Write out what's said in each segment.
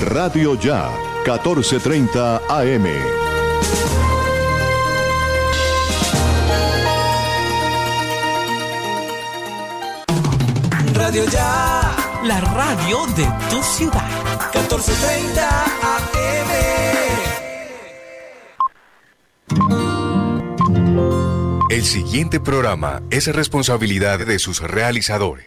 Radio Ya, 1430 AM. Radio Ya, la radio de tu ciudad. 1430 AM. El siguiente programa es responsabilidad de sus realizadores.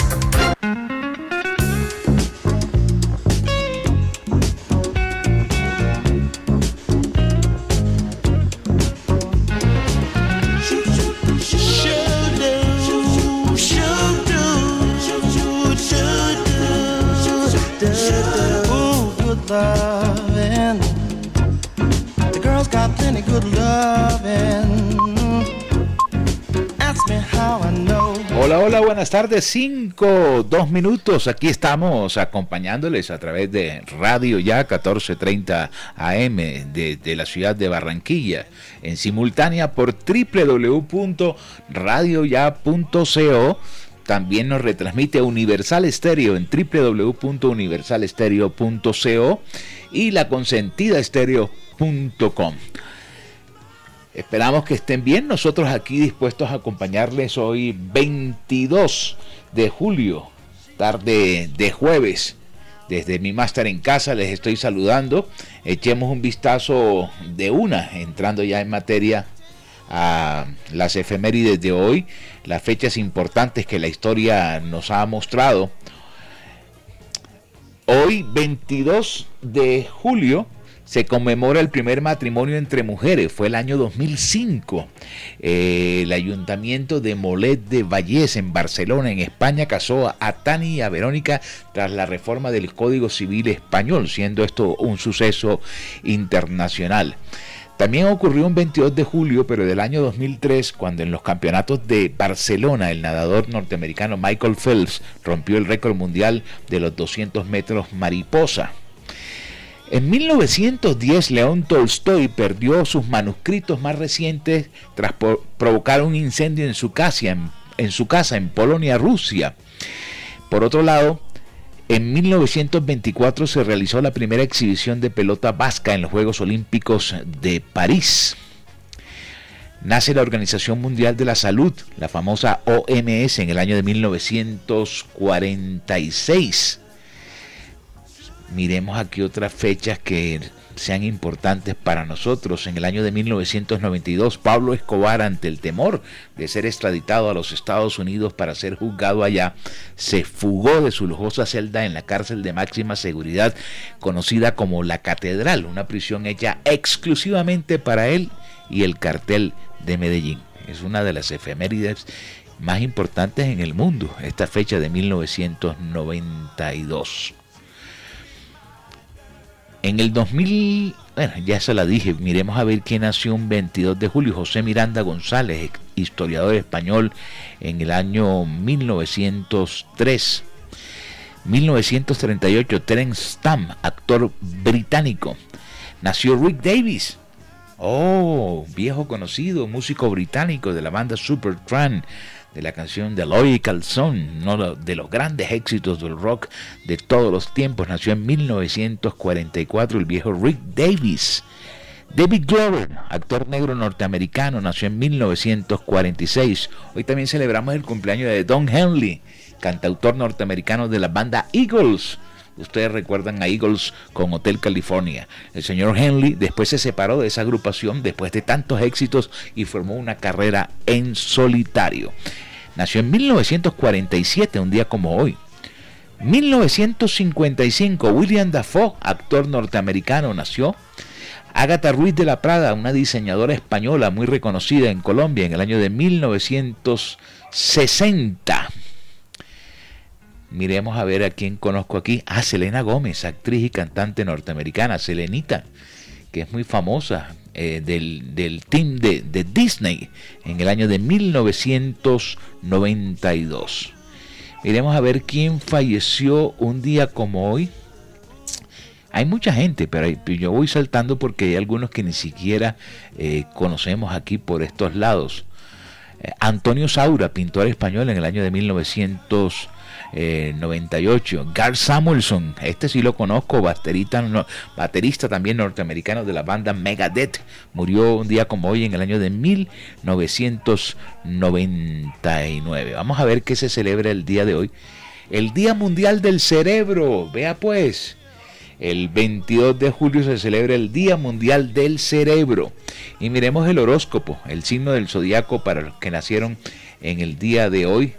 Tardes. Cinco, dos minutos. Aquí estamos acompañándoles a través de Radio Ya 1430 AM de, la ciudad de Barranquilla, en simultánea por www.radioya.co. También nos retransmite Universal Estéreo en www.universalestereo.co y la consentida. Esperamos que estén bien. Nosotros aquí dispuestos a acompañarles hoy 22 de julio, tarde de jueves. Desde mi máster en casa les estoy saludando. Echemos un vistazo de una, entrando ya en materia a las efemérides de hoy, las fechas importantes que la historia nos ha mostrado. Hoy, 22 de julio, se conmemora el primer matrimonio entre mujeres, fue el año 2005. Eh, el ayuntamiento de Molet de Vallés en Barcelona, en España, casó a Tani y a Verónica tras la reforma del Código Civil español, siendo esto un suceso internacional. También ocurrió un 22 de julio, pero del año 2003, cuando en los campeonatos de Barcelona el nadador norteamericano Michael Phelps rompió el récord mundial de los 200 metros mariposa. En 1910, León Tolstoy perdió sus manuscritos más recientes tras provocar un incendio en su, casa, en, su casa en Polonia, Rusia. Por otro lado, en 1924 se realizó la primera exhibición de pelota vasca en los Juegos Olímpicos de París. Nace la Organización Mundial de la Salud, la famosa OMS, en el año de 1946. Miremos aquí otras fechas que sean importantes para nosotros. En el año de 1992, Pablo Escobar, ante el temor de ser extraditado a los Estados Unidos para ser juzgado allá, se fugó de su lujosa celda en la cárcel de máxima seguridad conocida como La Catedral, una prisión hecha exclusivamente para él y el cartel de Medellín. Es una de las efemérides más importantes en el mundo, esta fecha de 1992. En el 2000, bueno, ya se la dije, miremos a ver quién nació un 22 de julio, José Miranda González, historiador español, en el año 1903. 1938, Terence Stamp, actor británico. Nació Rick Davis, oh, viejo conocido, músico británico de la banda Supertramp de la canción de Loy Calzón, uno de los grandes éxitos del rock de todos los tiempos. Nació en 1944 el viejo Rick Davis. David Glover, actor negro norteamericano, nació en 1946. Hoy también celebramos el cumpleaños de Don Henley, cantautor norteamericano de la banda Eagles. Ustedes recuerdan a Eagles con Hotel California. El señor Henley después se separó de esa agrupación después de tantos éxitos y formó una carrera en solitario. Nació en 1947, un día como hoy. 1955, William Dafoe, actor norteamericano, nació. Agatha Ruiz de la Prada, una diseñadora española muy reconocida en Colombia en el año de 1960. Miremos a ver a quién conozco aquí. Ah, Selena Gómez, actriz y cantante norteamericana, Selenita, que es muy famosa eh, del, del, team de, de Disney en el año de 1992. Miremos a ver quién falleció un día como hoy. Hay mucha gente, pero yo voy saltando porque hay algunos que ni siquiera eh, conocemos aquí por estos lados. Eh, Antonio Saura, pintor español en el año de 1998. 98. Gar Samuelson, este sí lo conozco, baterista, baterista también norteamericano de la banda Megadeth. Murió un día como hoy en el año de 1999. Vamos a ver qué se celebra el día de hoy. El Día Mundial del Cerebro. Vea pues. El 22 de julio se celebra el Día Mundial del Cerebro. Y miremos el horóscopo, el signo del zodiaco para los que nacieron en el día de hoy.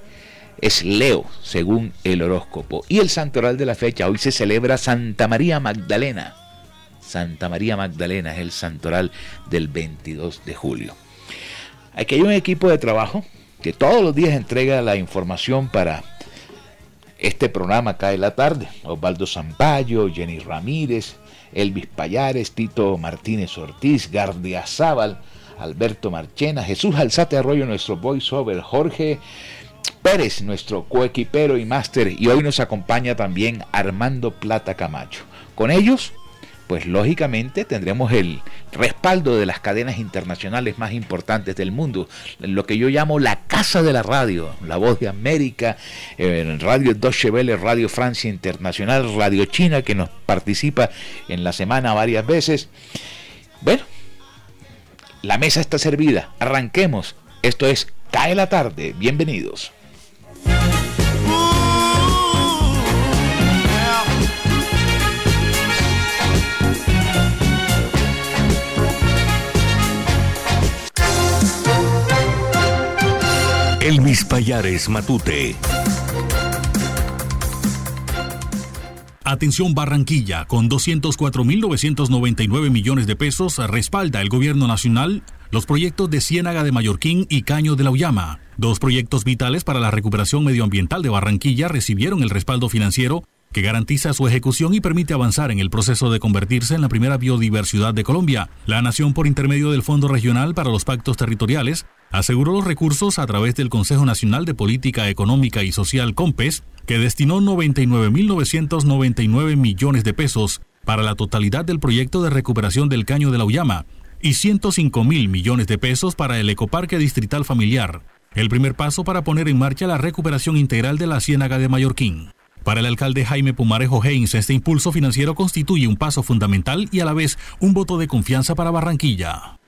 Es Leo, según el horóscopo. Y el santoral de la fecha, hoy se celebra Santa María Magdalena. Santa María Magdalena es el santoral del 22 de julio. Aquí hay un equipo de trabajo que todos los días entrega la información para este programa cae la tarde. Osvaldo Zampayo, Jenny Ramírez, Elvis Payares, Tito Martínez Ortiz, Gardia Zaval, Alberto Marchena, Jesús Alzate Arroyo, nuestro voiceover, Jorge Pérez, nuestro coequipero y máster, y hoy nos acompaña también Armando Plata Camacho. Con ellos pues lógicamente tendremos el respaldo de las cadenas internacionales más importantes del mundo, lo que yo llamo la casa de la radio, la voz de América, eh, Radio Deutsche Welle, Radio Francia Internacional, Radio China, que nos participa en la semana varias veces. Bueno, la mesa está servida, arranquemos. Esto es Cae la tarde, bienvenidos. Elvis Payares Matute. Atención Barranquilla, con 204.999 millones de pesos respalda el gobierno nacional los proyectos de Ciénaga de Mallorquín y Caño de la Ullama. Dos proyectos vitales para la recuperación medioambiental de Barranquilla recibieron el respaldo financiero que garantiza su ejecución y permite avanzar en el proceso de convertirse en la primera biodiversidad de Colombia. La Nación, por intermedio del Fondo Regional para los Pactos Territoriales, aseguró los recursos a través del Consejo Nacional de Política Económica y Social COMPES, que destinó 99.999 millones de pesos para la totalidad del proyecto de recuperación del caño de la Ullama y 105 mil millones de pesos para el Ecoparque Distrital Familiar, el primer paso para poner en marcha la recuperación integral de la Ciénaga de Mallorquín. Para el alcalde Jaime Pumarejo Heinz, este impulso financiero constituye un paso fundamental y a la vez un voto de confianza para Barranquilla.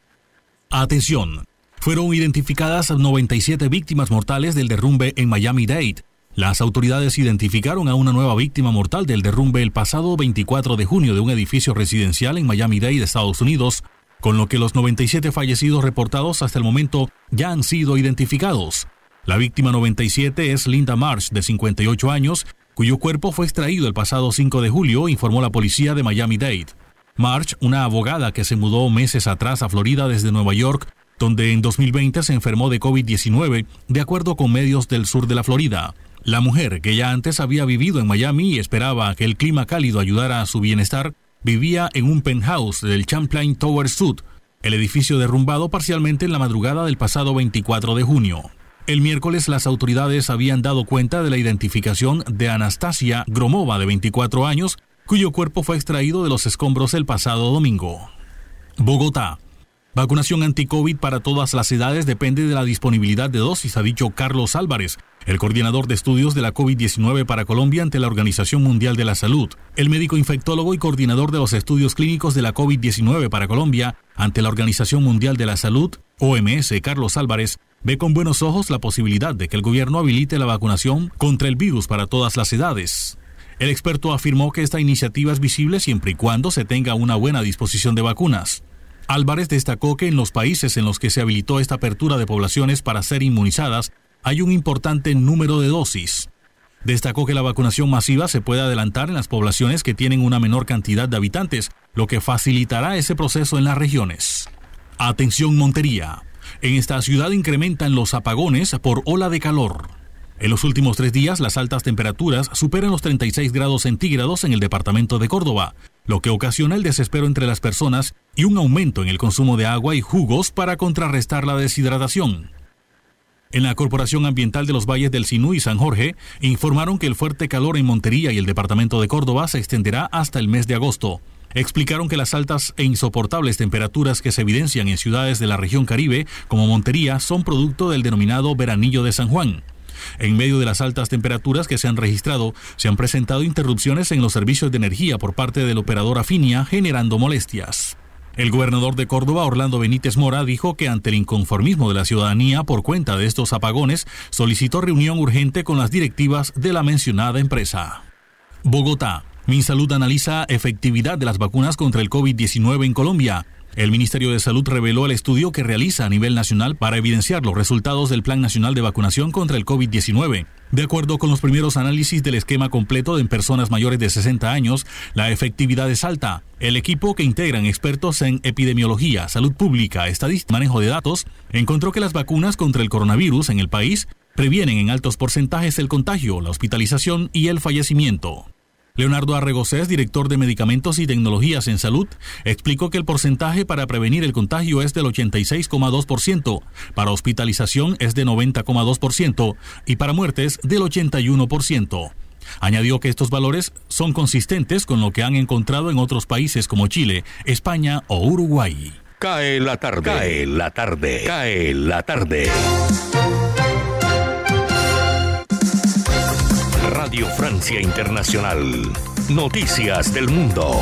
Atención, fueron identificadas 97 víctimas mortales del derrumbe en Miami-Dade. Las autoridades identificaron a una nueva víctima mortal del derrumbe el pasado 24 de junio de un edificio residencial en Miami-Dade, Estados Unidos, con lo que los 97 fallecidos reportados hasta el momento ya han sido identificados. La víctima 97 es Linda Marsh, de 58 años, cuyo cuerpo fue extraído el pasado 5 de julio, informó la policía de Miami-Dade. March, una abogada que se mudó meses atrás a Florida desde Nueva York, donde en 2020 se enfermó de COVID-19, de acuerdo con medios del sur de la Florida. La mujer, que ya antes había vivido en Miami y esperaba que el clima cálido ayudara a su bienestar, vivía en un penthouse del Champlain Tower Sud, el edificio derrumbado parcialmente en la madrugada del pasado 24 de junio. El miércoles las autoridades habían dado cuenta de la identificación de Anastasia Gromova, de 24 años, cuyo cuerpo fue extraído de los escombros el pasado domingo. Bogotá. Vacunación anti-COVID para todas las edades depende de la disponibilidad de dosis, ha dicho Carlos Álvarez, el coordinador de estudios de la COVID-19 para Colombia ante la Organización Mundial de la Salud. El médico infectólogo y coordinador de los estudios clínicos de la COVID-19 para Colombia ante la Organización Mundial de la Salud, OMS, Carlos Álvarez, ve con buenos ojos la posibilidad de que el gobierno habilite la vacunación contra el virus para todas las edades. El experto afirmó que esta iniciativa es visible siempre y cuando se tenga una buena disposición de vacunas. Álvarez destacó que en los países en los que se habilitó esta apertura de poblaciones para ser inmunizadas hay un importante número de dosis. Destacó que la vacunación masiva se puede adelantar en las poblaciones que tienen una menor cantidad de habitantes, lo que facilitará ese proceso en las regiones. Atención Montería. En esta ciudad incrementan los apagones por ola de calor. En los últimos tres días, las altas temperaturas superan los 36 grados centígrados en el departamento de Córdoba, lo que ocasiona el desespero entre las personas y un aumento en el consumo de agua y jugos para contrarrestar la deshidratación. En la Corporación Ambiental de los Valles del Sinú y San Jorge informaron que el fuerte calor en Montería y el departamento de Córdoba se extenderá hasta el mes de agosto. Explicaron que las altas e insoportables temperaturas que se evidencian en ciudades de la región Caribe, como Montería, son producto del denominado veranillo de San Juan. En medio de las altas temperaturas que se han registrado, se han presentado interrupciones en los servicios de energía por parte del operador Afinia, generando molestias. El gobernador de Córdoba, Orlando Benítez Mora, dijo que ante el inconformismo de la ciudadanía por cuenta de estos apagones, solicitó reunión urgente con las directivas de la mencionada empresa. Bogotá. MinSalud analiza efectividad de las vacunas contra el COVID-19 en Colombia. El Ministerio de Salud reveló el estudio que realiza a nivel nacional para evidenciar los resultados del Plan Nacional de Vacunación contra el COVID-19. De acuerdo con los primeros análisis del esquema completo en personas mayores de 60 años, la efectividad es alta. El equipo que integran expertos en epidemiología, salud pública, estadística y manejo de datos encontró que las vacunas contra el coronavirus en el país previenen en altos porcentajes el contagio, la hospitalización y el fallecimiento. Leonardo Arregocés, director de Medicamentos y Tecnologías en Salud, explicó que el porcentaje para prevenir el contagio es del 86,2%, para hospitalización es de 90,2% y para muertes del 81%. Añadió que estos valores son consistentes con lo que han encontrado en otros países como Chile, España o Uruguay. Cae la tarde. Cae la tarde. Cae la tarde. Radio Francia Internacional. Noticias del Mundo.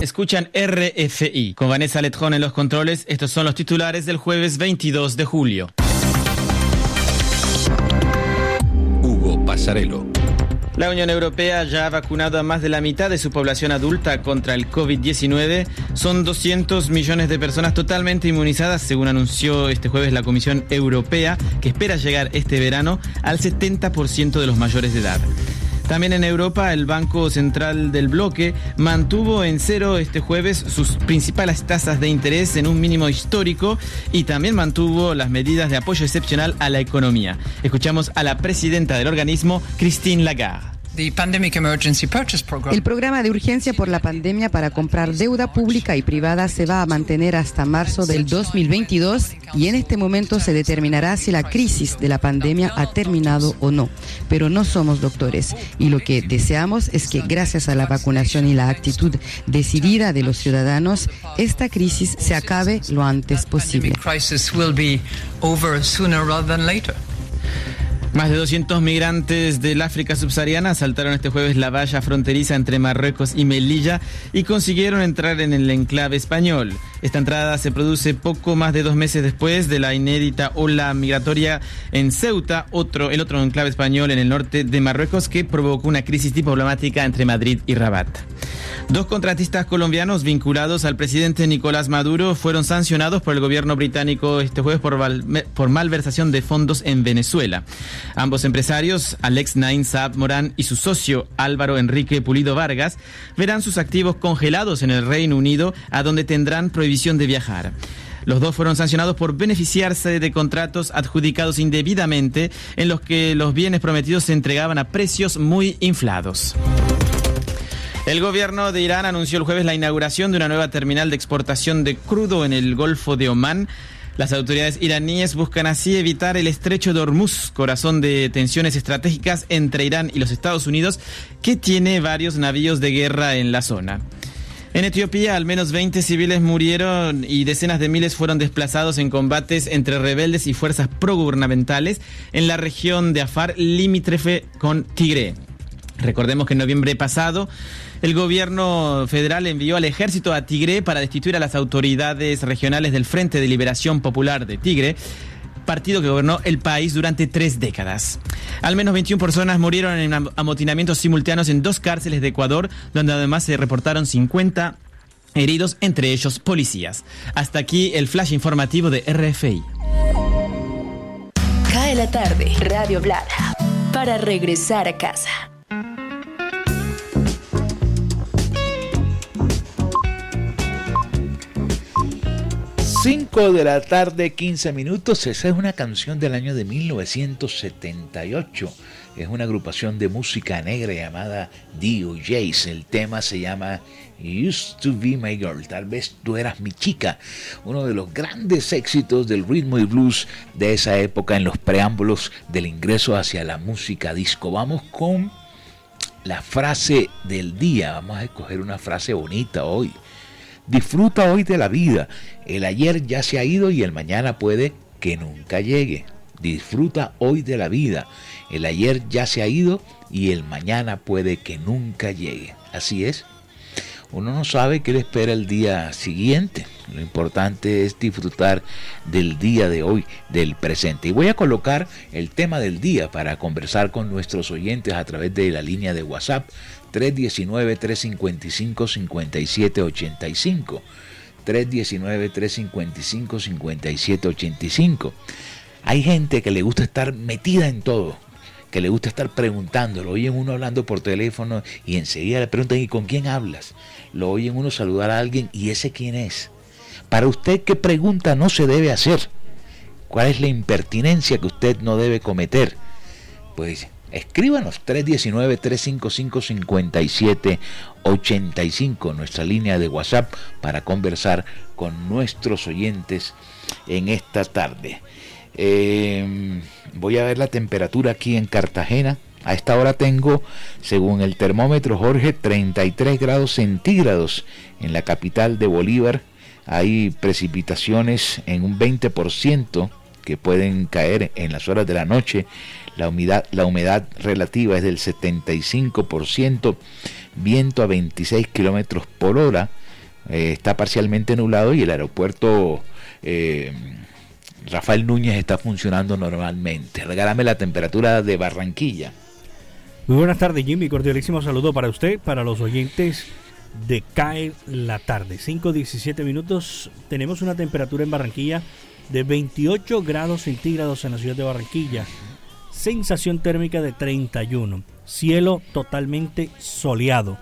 Escuchan RFI con Vanessa Letrón en los controles. Estos son los titulares del jueves 22 de julio. Hugo Pasarelo. La Unión Europea ya ha vacunado a más de la mitad de su población adulta contra el COVID-19. Son 200 millones de personas totalmente inmunizadas, según anunció este jueves la Comisión Europea, que espera llegar este verano al 70% de los mayores de edad. También en Europa, el Banco Central del Bloque mantuvo en cero este jueves sus principales tasas de interés en un mínimo histórico y también mantuvo las medidas de apoyo excepcional a la economía. Escuchamos a la presidenta del organismo, Christine Lagarde. El programa de urgencia por la pandemia para comprar deuda pública y privada se va a mantener hasta marzo del 2022 y en este momento se determinará si la crisis de la pandemia ha terminado o no. Pero no somos doctores y lo que deseamos es que gracias a la vacunación y la actitud decidida de los ciudadanos, esta crisis se acabe lo antes posible. Más de 200 migrantes del África subsahariana saltaron este jueves la valla fronteriza entre Marruecos y Melilla y consiguieron entrar en el enclave español. Esta entrada se produce poco más de dos meses después de la inédita ola migratoria en Ceuta, otro, el otro enclave español en el norte de Marruecos que provocó una crisis diplomática entre Madrid y Rabat. Dos contratistas colombianos vinculados al presidente Nicolás Maduro fueron sancionados por el gobierno británico este jueves por, malversación de fondos en Venezuela. Ambos empresarios, Alex Nain Saab Morán y su socio Álvaro Enrique Pulido Vargas, verán sus activos congelados en el Reino Unido, a donde tendrán prohibición de viajar. Los dos fueron sancionados por beneficiarse de contratos adjudicados indebidamente en los que los bienes prometidos se entregaban a precios muy inflados. El gobierno de Irán anunció el jueves la inauguración de una nueva terminal de exportación de crudo en el Golfo de Omán. Las autoridades iraníes buscan así evitar el estrecho de Hormuz, corazón de tensiones estratégicas entre Irán y los Estados Unidos, que tiene varios navíos de guerra en la zona. En Etiopía, al menos 20 civiles murieron y decenas de miles fueron desplazados en combates entre rebeldes y fuerzas progubernamentales en la región de Afar, limítrofe con Tigre. Recordemos que en noviembre pasado el gobierno federal envió al ejército a Tigre para destituir a las autoridades regionales del Frente de Liberación Popular de Tigre. partido que gobernó el país durante tres décadas. Al menos 21 personas murieron en amotinamientos simultáneos en dos cárceles de Ecuador, donde además se reportaron 50 heridos, entre ellos policías. Hasta aquí el flash informativo de RFI. Cae la tarde, Radio Blada, para regresar a casa. 5 de la tarde, 15 minutos. Esa es una canción del año de 1978. Es una agrupación de música negra llamada DOJs. El tema se llama Used to Be My Girl. Tal vez tú eras mi chica. Uno de los grandes éxitos del ritmo y blues de esa época en los preámbulos del ingreso hacia la música disco. Vamos con la frase del día. Vamos a escoger una frase bonita hoy. Disfruta hoy de la vida. El ayer ya se ha ido y el mañana puede que nunca llegue. Disfruta hoy de la vida. El ayer ya se ha ido y el mañana puede que nunca llegue. Así es. Uno no sabe qué le espera el día siguiente. Lo importante es disfrutar del día de hoy, del presente. Y voy a colocar el tema del día para conversar con nuestros oyentes a través de la línea de WhatsApp 319-355-5785. 319-355-5785. Hay gente que le gusta estar metida en todo, que le gusta estar preguntando. Lo oyen uno hablando por teléfono y enseguida le preguntan, ¿y con quién hablas? Lo oyen uno saludar a alguien y ese quién es. Para usted, ¿qué pregunta no se debe hacer? ¿Cuál es la impertinencia que usted no debe cometer? Pues Escríbanos 319-355-5785, nuestra línea de WhatsApp para conversar con nuestros oyentes en esta tarde. Em, voy a ver la temperatura aquí en Cartagena. A esta hora tengo, según el termómetro Jorge, 33 grados centígrados en la capital de Bolívar. Hay precipitaciones en un 20% que pueden caer en las horas de la noche la humedad, la humedad relativa es del 75%, viento a 26 kilómetros por hora, eh, está parcialmente nublado y el aeropuerto eh, Rafael Núñez está funcionando normalmente. Regálame la temperatura de Barranquilla. Muy buenas tardes, Jimmy. Cordialísimo saludo para usted, para los oyentes de CAE la tarde. 5.17 minutos. Tenemos una temperatura en Barranquilla de 28 grados centígrados en la ciudad de Barranquilla sensación térmica de 31, cielo totalmente soleado.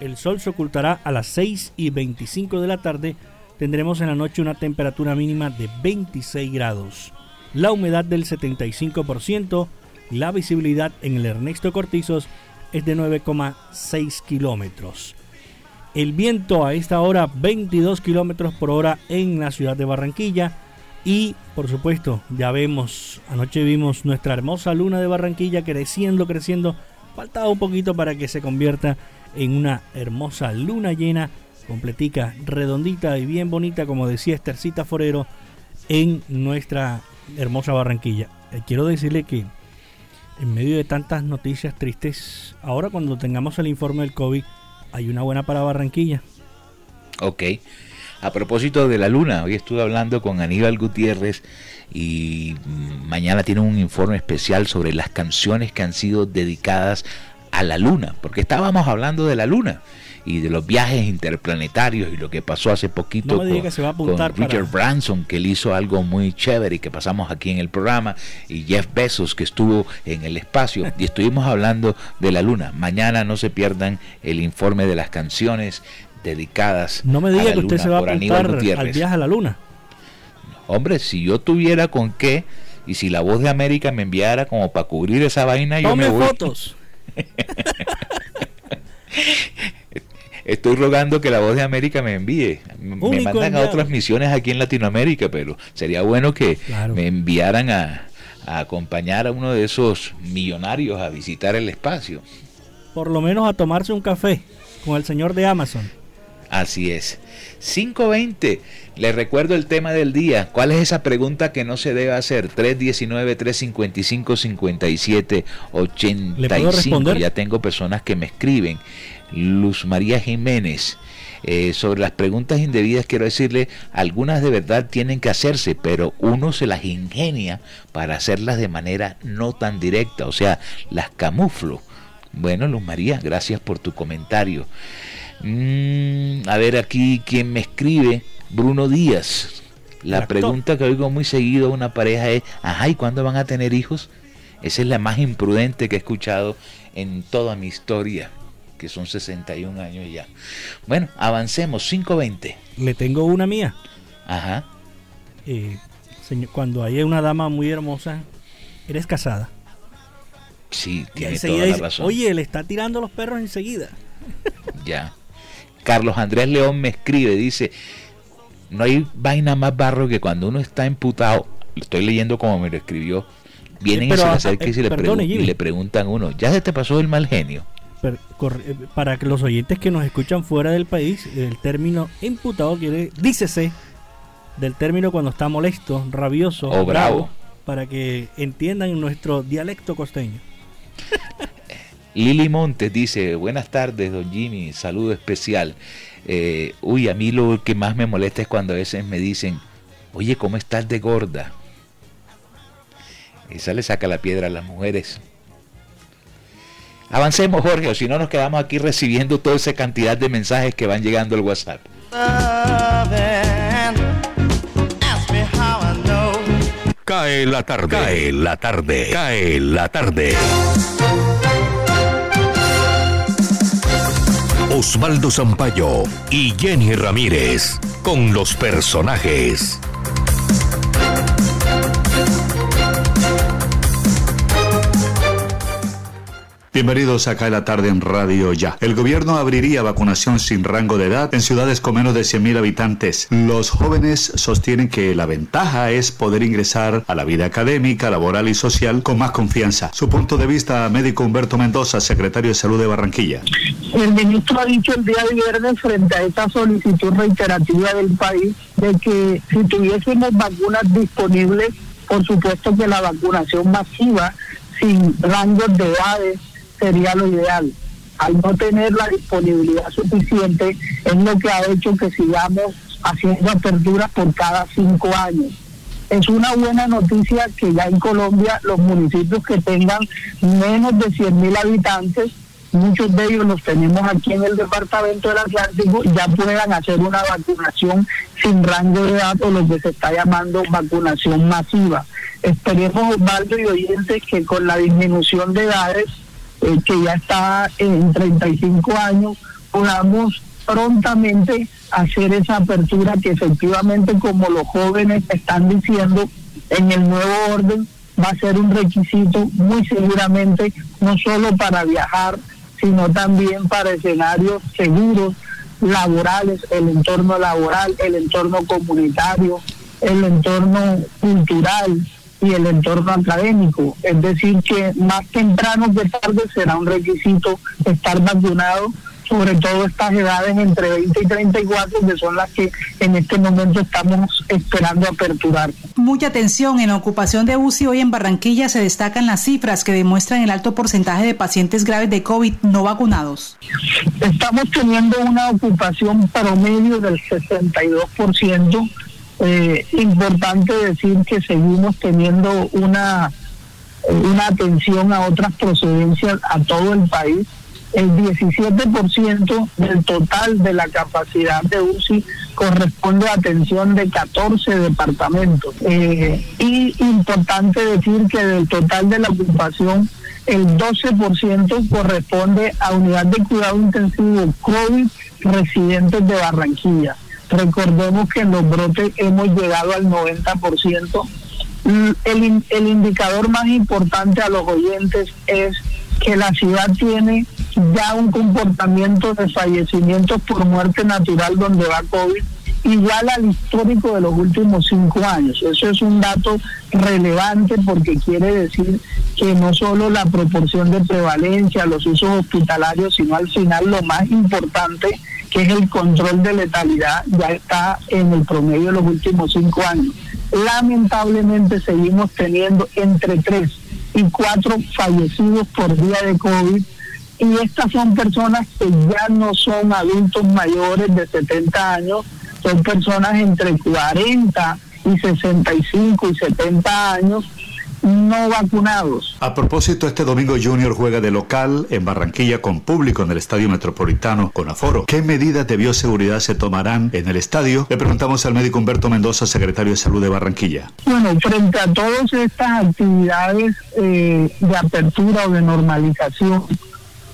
El sol se ocultará a las 6 y 25 de la tarde, tendremos en la noche una temperatura mínima de 26 grados, la humedad del 75%, la visibilidad en el Ernesto Cortizos es de 9,6 kilómetros. El viento a esta hora 22 kilómetros por hora en la ciudad de Barranquilla, y por supuesto, ya vemos, anoche vimos nuestra hermosa luna de Barranquilla creciendo, creciendo. Faltaba un poquito para que se convierta en una hermosa luna llena, completica, redondita y bien bonita, como decía Estercita Forero, en nuestra hermosa Barranquilla. Eh, quiero decirle que en medio de tantas noticias tristes, ahora cuando tengamos el informe del COVID, hay una buena para Barranquilla. Ok. A propósito de la luna, hoy estuve hablando con Aníbal Gutiérrez y mañana tiene un informe especial sobre las canciones que han sido dedicadas a la luna, porque estábamos hablando de la luna y de los viajes interplanetarios y lo que pasó hace poquito con, Richard Branson, que él hizo algo muy chévere y que pasamos aquí en el programa, y Jeff Bezos, que estuvo en el espacio, y estuvimos hablando de la luna. Mañana no se pierdan el informe de las canciones dedicadas. No me diga que usted se va a apuntar al viaje a la luna. Hombre, si yo tuviera con qué y si la voz de América me enviara como para cubrir esa vaina, yo me voy. fotos. Estoy rogando que la voz de América me envíe. me mandan a otras misiones aquí en Latinoamérica, pero sería bueno que me enviaran a, a acompañar a uno de esos millonarios a visitar el espacio. Por lo menos a tomarse un café con el señor de Amazon. Así es. 520. Les recuerdo el tema del día. ¿Cuál es esa pregunta que no se debe hacer? 319-355-5785. Ya tengo personas que me escriben. Luz María Jiménez. Eh, sobre las preguntas indebidas quiero decirle, algunas de verdad tienen que hacerse, pero uno se las ingenia para hacerlas de manera no tan directa, o sea, las camuflo. Bueno, Luz María, gracias por tu comentario. Mm, a ver aquí quién me escribe. Bruno Díaz. La pregunta que oigo muy seguido a una pareja es, ajá, ¿y cuándo van a tener hijos? Esa es la más imprudente que he escuchado en toda mi historia, que son 61 años ya. Bueno, avancemos, 520. Le tengo una mía. Ajá. Eh, señor, cuando hay una dama muy hermosa, ¿eres casada? Sí, tiene toda la razón. Oye, le está tirando los perros enseguida. Ya. Carlos Andrés León me escribe, dice, no hay vaina más barro que cuando uno está emputado, lo estoy leyendo como me lo escribió, vienen y se le acercan y, le y le preguntan a uno, ¿ya se te pasó el mal genio? Eh, para que los oyentes que nos escuchan fuera del país, el término imputado quiere, dícese, del término cuando está molesto, rabioso o bravo, para que entiendan nuestro dialecto costeño. Lili Montes dice, buenas tardes, don Jimmy, saludo especial. Eh, uy, a mí lo que más me molesta es cuando a veces me dicen, oye, ¿cómo estás de gorda? Esa le saca la piedra a las mujeres. Avancemos, Jorge, o si no nos quedamos aquí recibiendo toda esa cantidad de mensajes que van llegando al WhatsApp. Cae la tarde, cae la tarde, cae la tarde. Osvaldo Zampayo y Jenny Ramírez con los personajes. Bienvenidos acá en la tarde en Radio Ya. El gobierno abriría vacunación sin rango de edad en ciudades con menos de 100.000 habitantes. Los jóvenes sostienen que la ventaja es poder ingresar a la vida académica, laboral y social con más confianza. Su punto de vista, médico Humberto Mendoza, secretario de Salud de Barranquilla. El ministro ha dicho el día viernes frente a esta solicitud reiterativa del país de que si tuviésemos vacunas disponibles, por supuesto que la vacunación masiva sin rangos de edades sería lo ideal. Al no tener la disponibilidad suficiente es lo que ha hecho que sigamos haciendo aperturas por cada cinco años. Es una buena noticia que ya en Colombia los municipios que tengan menos de 100 mil habitantes, muchos de ellos los tenemos aquí en el departamento del Atlántico, ya puedan hacer una vacunación sin rango de edad o lo que se está llamando vacunación masiva. Esperemos, Osvaldo y oyentes, que con la disminución de edades eh, que ya está en 35 años, podamos prontamente hacer esa apertura que efectivamente, como los jóvenes están diciendo, en el nuevo orden va a ser un requisito muy seguramente, no solo para viajar, sino también para escenarios seguros, laborales, el entorno laboral, el entorno comunitario, el entorno cultural, y el entorno académico. Es decir, que más temprano que tarde será un requisito estar vacunado, sobre todo estas edades entre 20 y 34, que son las que en este momento estamos esperando aperturar. Mucha atención en la ocupación de UCI hoy en Barranquilla se destacan las cifras que demuestran el alto porcentaje de pacientes graves de COVID no vacunados. Estamos teniendo una ocupación promedio del 62%, eh, importante decir que seguimos teniendo una, una atención a otras procedencias a todo el país. El 17% del total de la capacidad de UCI corresponde a atención de 14 departamentos. Eh, y importante decir que del total de la ocupación, el 12% corresponde a unidad de cuidado intensivo COVID residentes de Barranquilla. Recordemos que en los brotes hemos llegado al 90%. Mm, el, el indicador más importante a los oyentes es que la ciudad tiene ya un comportamiento de fallecimientos por muerte natural donde va COVID igual al histórico de los últimos cinco años. Eso es un dato relevante porque quiere decir que no solo la proporción de prevalencia, los usos hospitalarios, sino al final lo más importante que es el control de letalidad, ya está en el promedio de los últimos cinco años. Lamentablemente seguimos teniendo entre tres y cuatro fallecidos por día de COVID y estas son personas que ya no son adultos mayores de 70 años, son personas entre 40 y 65 y 70 años no vacunados. A propósito, este domingo Junior juega de local en Barranquilla con público en el Estadio Metropolitano con aforo. ¿Qué medidas de bioseguridad se tomarán en el estadio? Le preguntamos al médico Humberto Mendoza, secretario de Salud de Barranquilla. Bueno, frente a todas estas actividades eh, de apertura o de normalización,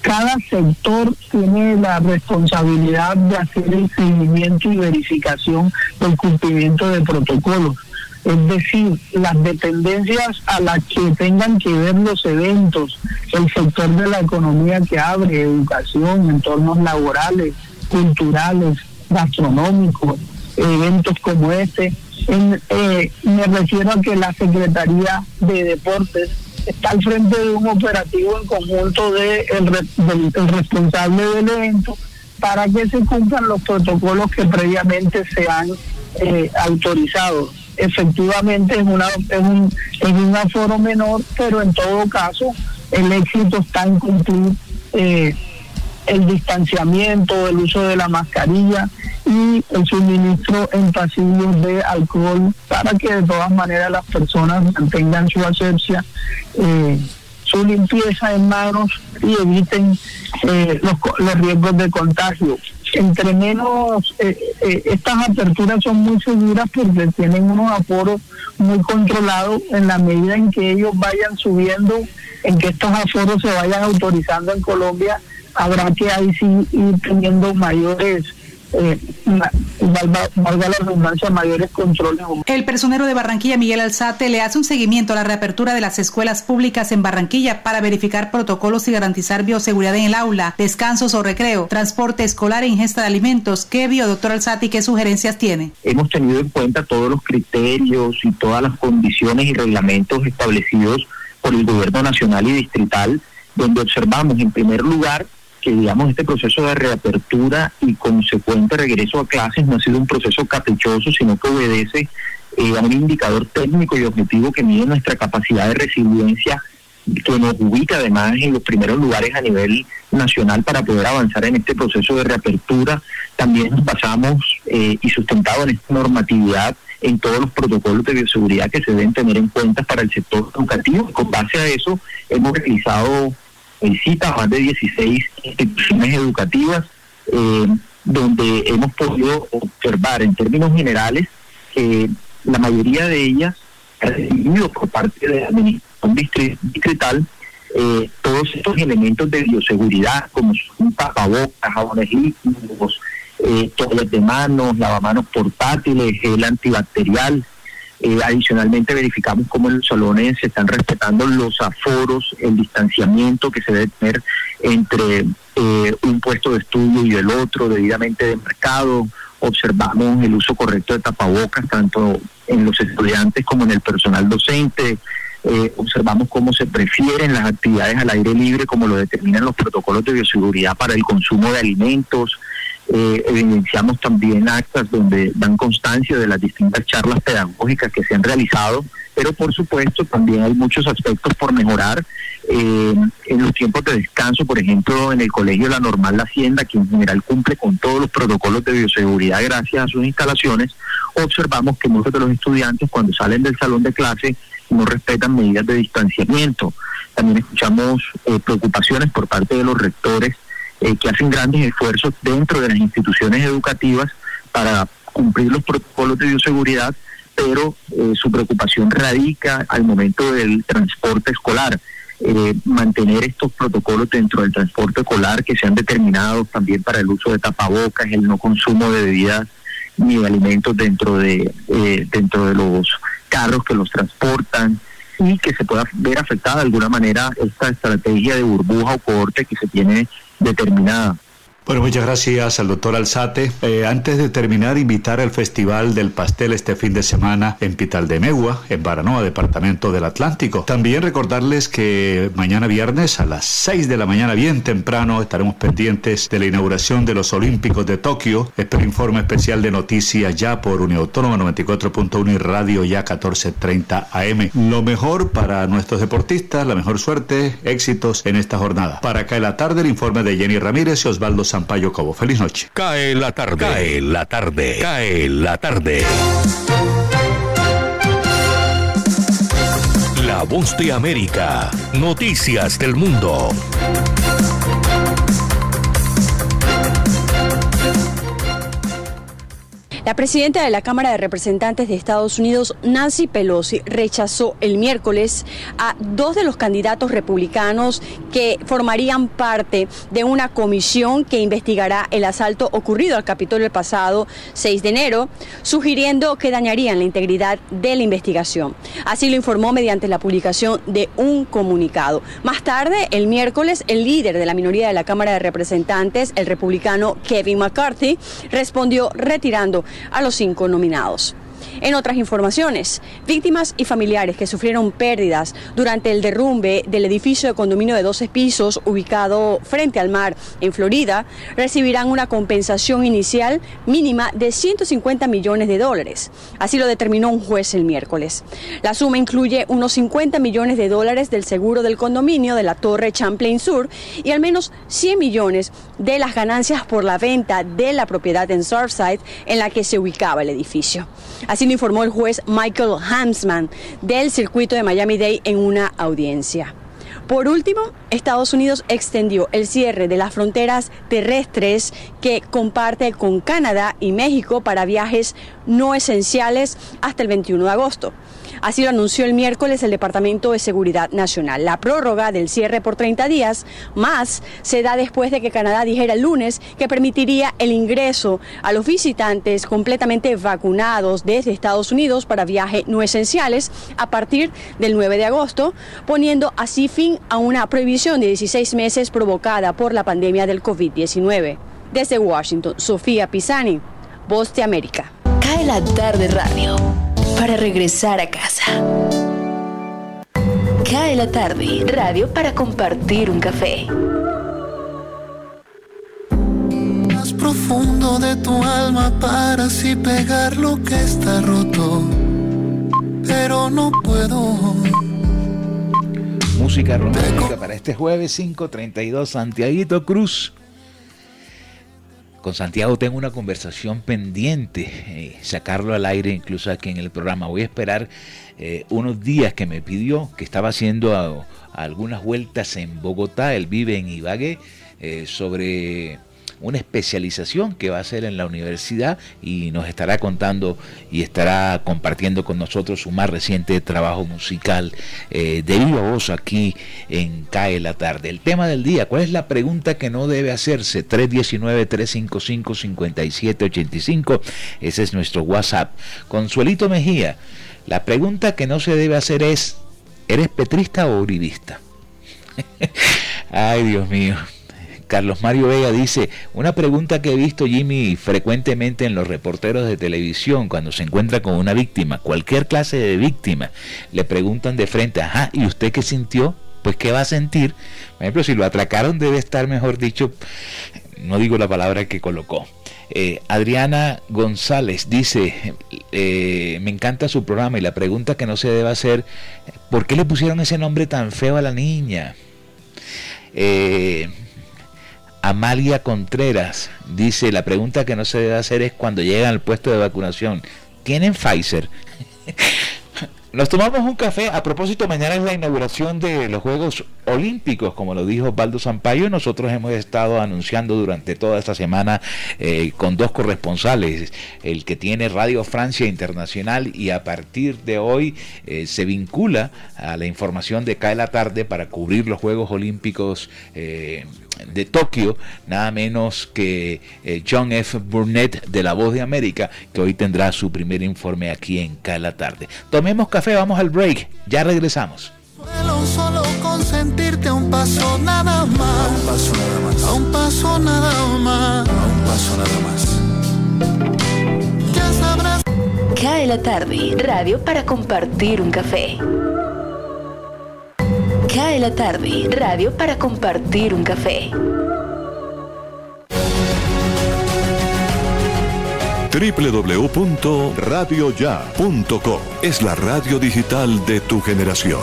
cada sector tiene la responsabilidad de hacer el seguimiento y verificación del cumplimiento de protocolos. Es decir, las dependencias a las que tengan que ver los eventos, el sector de la economía que abre, educación, entornos laborales, culturales, gastronómicos, eventos como este. Eh, me refiero a que la Secretaría de Deportes está al frente de un operativo en conjunto de el, del, responsable del evento para que se cumplan los protocolos que previamente se han eh, autorizado efectivamente es, una, es, un, es un aforo menor, pero en todo caso el éxito está en cumplir eh, el distanciamiento, el uso de la mascarilla y el suministro en pasillos de alcohol para que de todas maneras las personas mantengan su asepsia, eh, su limpieza en manos y eviten eh, los, los riesgos de contagio. Entre menos, eh, eh, estas aperturas son muy seguras porque tienen unos aforos muy controlados en la medida en que ellos vayan subiendo, en que estos aforos se vayan autorizando en Colombia, habrá que ahí sí ir teniendo mayores eh, redundancia, mayores controles. El personero de Barranquilla, Miguel Alzate, le hace un seguimiento a la reapertura de las escuelas públicas en Barranquilla para verificar protocolos y garantizar bioseguridad en el aula, descansos o recreo, transporte escolar e ingesta de alimentos. ¿Qué vio, doctor Alzate, y qué sugerencias tiene? Hemos tenido en cuenta todos los criterios y todas las condiciones y reglamentos establecidos por el gobierno nacional y distrital, donde observamos en primer lugar que digamos este proceso de reapertura y consecuente regreso a clases no ha sido un proceso caprichoso, sino que obedece eh, a un indicador técnico y objetivo que mide nuestra capacidad de resiliencia que nos ubica además en los primeros lugares a nivel nacional para poder avanzar en este proceso de reapertura. También nos basamos eh, y sustentado en esta normatividad en todos los protocolos de bioseguridad que se deben tener en cuenta para el sector educativo. Con base a eso hemos realizado visita más de 16 instituciones educativas, eh, donde hemos podido observar en términos generales que la mayoría de ellas recibido por parte de la administración distrital eh, todos estos elementos de bioseguridad, como son tapabocas, jabones líquidos, eh, toallas de manos, lavamanos portátiles, gel antibacterial, eh, adicionalmente verificamos cómo en los salones se están respetando los aforos, el distanciamiento que se debe tener entre eh, un puesto de estudio y el otro, debidamente de mercado. Observamos el uso correcto de tapabocas tanto en los estudiantes como en el personal docente. Eh, observamos cómo se prefieren las actividades al aire libre, como lo determinan los protocolos de bioseguridad para el consumo de alimentos. Eh, evidenciamos también actas donde dan constancia de las distintas charlas pedagógicas que se han realizado, pero por supuesto también hay muchos aspectos por mejorar. Eh, en los tiempos de descanso, por ejemplo, en el colegio La Normal La Hacienda, que en general cumple con todos los protocolos de bioseguridad gracias a sus instalaciones, observamos que muchos de los estudiantes cuando salen del salón de clase no respetan medidas de distanciamiento. También escuchamos eh, preocupaciones por parte de los rectores eh, que hacen grandes esfuerzos dentro de las instituciones educativas para cumplir los protocolos de bioseguridad, pero eh, su preocupación radica al momento del transporte escolar. Eh, mantener estos protocolos dentro del transporte escolar que se han determinado también para el uso de tapabocas, el no consumo de bebidas ni de alimentos dentro de dentro de los carros que los transportan y que se pueda ver afectada de alguna manera esta estrategia de burbuja o corte que se tiene determinada. Bueno, muchas gracias al doctor Alzate. Eh, antes de terminar, invitar al Festival del Pastel este fin de semana en Pital de Megua, en Baranoa, Departamento del Atlántico. También recordarles que mañana viernes a las 6 de la mañana, bien temprano, estaremos pendientes de la inauguración de los Olímpicos de Tokio. Este informe especial de noticias ya por Unión Autónoma 94.1 y Radio ya 1430 AM. Lo mejor para nuestros deportistas, la mejor suerte, éxitos en esta jornada. Para acá en la tarde, el informe de Jenny Ramírez y Osvaldo Sampaio Cobo. Feliz noche. Cae la tarde. Cae la tarde. Cae la tarde. La voz de América. Noticias del mundo. La presidenta de la Cámara de Representantes de Estados Unidos, Nancy Pelosi, rechazó el miércoles a dos de los candidatos republicanos que formarían parte de una comisión que investigará el asalto ocurrido al Capitolio el pasado 6 de enero, sugiriendo que dañarían la integridad de la investigación. Así lo informó mediante la publicación de un comunicado. Más tarde, el miércoles, el líder de la minoría de la Cámara de Representantes, el republicano Kevin McCarthy, respondió retirando a los cinco nominados. En otras informaciones, víctimas y familiares que sufrieron pérdidas durante el derrumbe del edificio de condominio de 12 pisos ubicado frente al mar en Florida recibirán una compensación inicial mínima de 150 millones de dólares. Así lo determinó un juez el miércoles. La suma incluye unos 50 millones de dólares del seguro del condominio de la Torre Champlain Sur y al menos 100 millones de las ganancias por la venta de la propiedad en Surfside en la que se ubicaba el edificio. Lo informó el juez Michael Hansman del circuito de Miami-Dade en una audiencia. Por último, Estados Unidos extendió el cierre de las fronteras terrestres que comparte con Canadá y México para viajes no esenciales hasta el 21 de agosto. Así lo anunció el miércoles el Departamento de Seguridad Nacional. La prórroga del cierre por 30 días más se da después de que Canadá dijera el lunes que permitiría el ingreso a los visitantes completamente vacunados desde Estados Unidos para viajes no esenciales a partir del 9 de agosto, poniendo así fin a una prohibición de 16 meses provocada por la pandemia del COVID-19. Desde Washington, Sofía Pisani, Voz de América. Cae la tarde radio para regresar a casa. Cae la tarde, radio para compartir un café. Más profundo de tu alma para así pegar lo que está roto. Pero no puedo. Música romántica para este jueves 5:32 Santiaguito Cruz. Con Santiago tengo una conversación pendiente, eh, sacarlo al aire incluso aquí en el programa. Voy a esperar eh, unos días que me pidió, que estaba haciendo a- algunas vueltas en Bogotá, él vive en Ibagué, eh, sobre una especialización que va a hacer en la universidad y nos estará contando y estará compartiendo con nosotros su más reciente trabajo musical eh, de viva voz aquí en CAE la tarde. El tema del día, ¿cuál es la pregunta que no debe hacerse? 319-355-5785, ese es nuestro WhatsApp. Consuelito Mejía, la pregunta que no se debe hacer es, ¿eres petrista o uribista? Ay, Dios mío. Carlos Mario Vega dice, una pregunta que he visto Jimmy frecuentemente en los reporteros de televisión cuando se encuentra con una víctima, cualquier clase de víctima, le preguntan de frente, ajá, ¿y usted qué sintió? Pues qué va a sentir. Por ejemplo, si lo atracaron debe estar, mejor dicho, no digo la palabra que colocó. Eh, Adriana González dice, eh, me encanta su programa y la pregunta que no se debe hacer, ¿por qué le pusieron ese nombre tan feo a la niña? Eh, Amalia Contreras dice, la pregunta que no se debe hacer es cuando llegan al puesto de vacunación, ¿tienen Pfizer? Nos tomamos un café. A propósito, mañana es la inauguración de los Juegos Olímpicos, como lo dijo Osvaldo Sampaio. Nosotros hemos estado anunciando durante toda esta semana eh, con dos corresponsales, el que tiene Radio Francia Internacional y a partir de hoy eh, se vincula a la información de Cae la Tarde para cubrir los Juegos Olímpicos. eh, de Tokio, nada menos que eh, John F. Burnett de La Voz de América, que hoy tendrá su primer informe aquí en Cae la Tarde. Tomemos café, vamos al break, ya regresamos. Suelo solo con sentirte a un paso nada más. A un paso nada más. A un paso nada más. A un paso nada más. Ya sabrás. Cae la tarde, radio para compartir un café. Cae la tarde, radio para compartir un café. www.radioya.com es la radio digital de tu generación.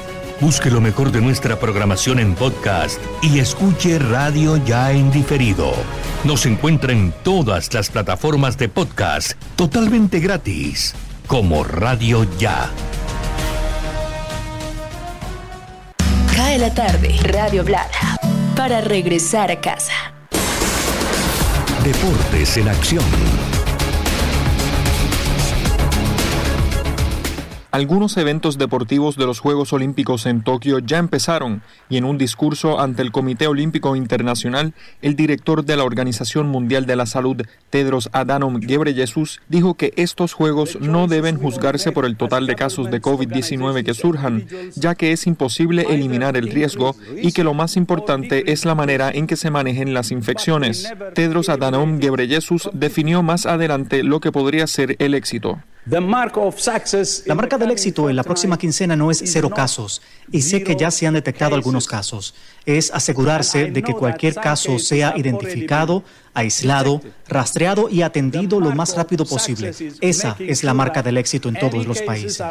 Busque lo mejor de nuestra programación en podcast y escuche Radio Ya en diferido. Nos encuentra en todas las plataformas de podcast totalmente gratis, como Radio Ya. Cae la tarde, Radio Blada, para regresar a casa. Deportes en acción. Algunos eventos deportivos de los Juegos Olímpicos en Tokio ya empezaron y en un discurso ante el Comité Olímpico Internacional, el director de la Organización Mundial de la Salud, Tedros Adhanom Ghebreyesus, dijo que estos Juegos no deben juzgarse por el total de casos de COVID-19 que surjan, ya que es imposible eliminar el riesgo y que lo más importante es la manera en que se manejen las infecciones. Tedros Adhanom Ghebreyesus definió más adelante lo que podría ser el éxito. La marca del éxito en la próxima quincena no es cero casos, y sé que ya se han detectado algunos casos. Es asegurarse de que cualquier caso sea identificado, aislado, rastreado y atendido lo más rápido posible. Esa es la marca del éxito en todos los países.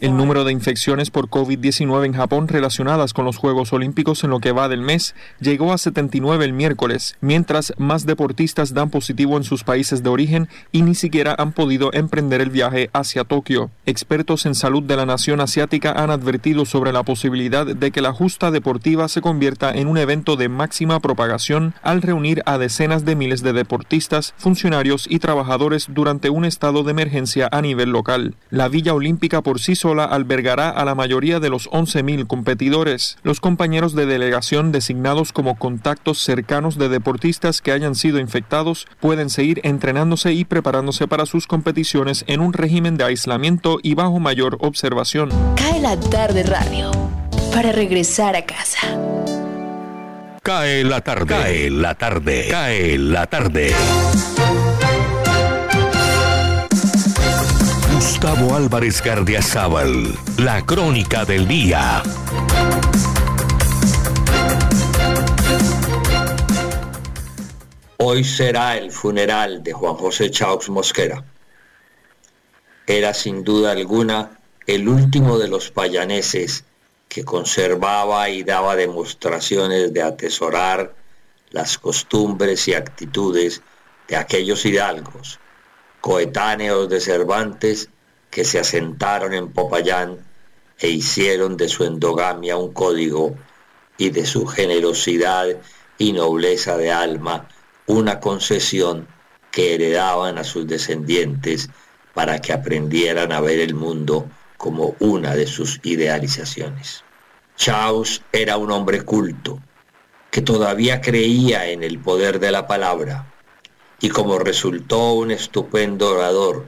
El número de infecciones por COVID-19 en Japón relacionadas con los Juegos Olímpicos en lo que va del mes llegó a 79 el miércoles, mientras más deportistas dan positivo en sus países de origen y ni siquiera han podido emprender el viaje hacia Tokio. Expertos en salud de la nación asiática han advertido sobre la posibilidad de que la justa deportiva se convierta en un evento de máxima propagación al reunir a decenas de miles de deportistas, funcionarios y trabajadores durante un estado de emergencia a nivel local. La Villa Olímpica por sí sola albergará a la mayoría de los 11.000 competidores. Los compañeros de delegación designados como contactos cercanos de deportistas que hayan sido infectados pueden seguir entrenándose y preparándose para sus competiciones en un régimen de aislamiento y bajo mayor observación. Cae la tarde radio para regresar a casa. Cae la tarde. Cae la tarde. Cae la tarde. Gustavo Álvarez Gardiazabal. La crónica del día. Hoy será el funeral de Juan José Chaux Mosquera. Era sin duda alguna el último de los payaneses que conservaba y daba demostraciones de atesorar las costumbres y actitudes de aquellos hidalgos, coetáneos de Cervantes, que se asentaron en Popayán e hicieron de su endogamia un código y de su generosidad y nobleza de alma una concesión que heredaban a sus descendientes para que aprendieran a ver el mundo como una de sus idealizaciones. Chaus era un hombre culto, que todavía creía en el poder de la palabra, y como resultó un estupendo orador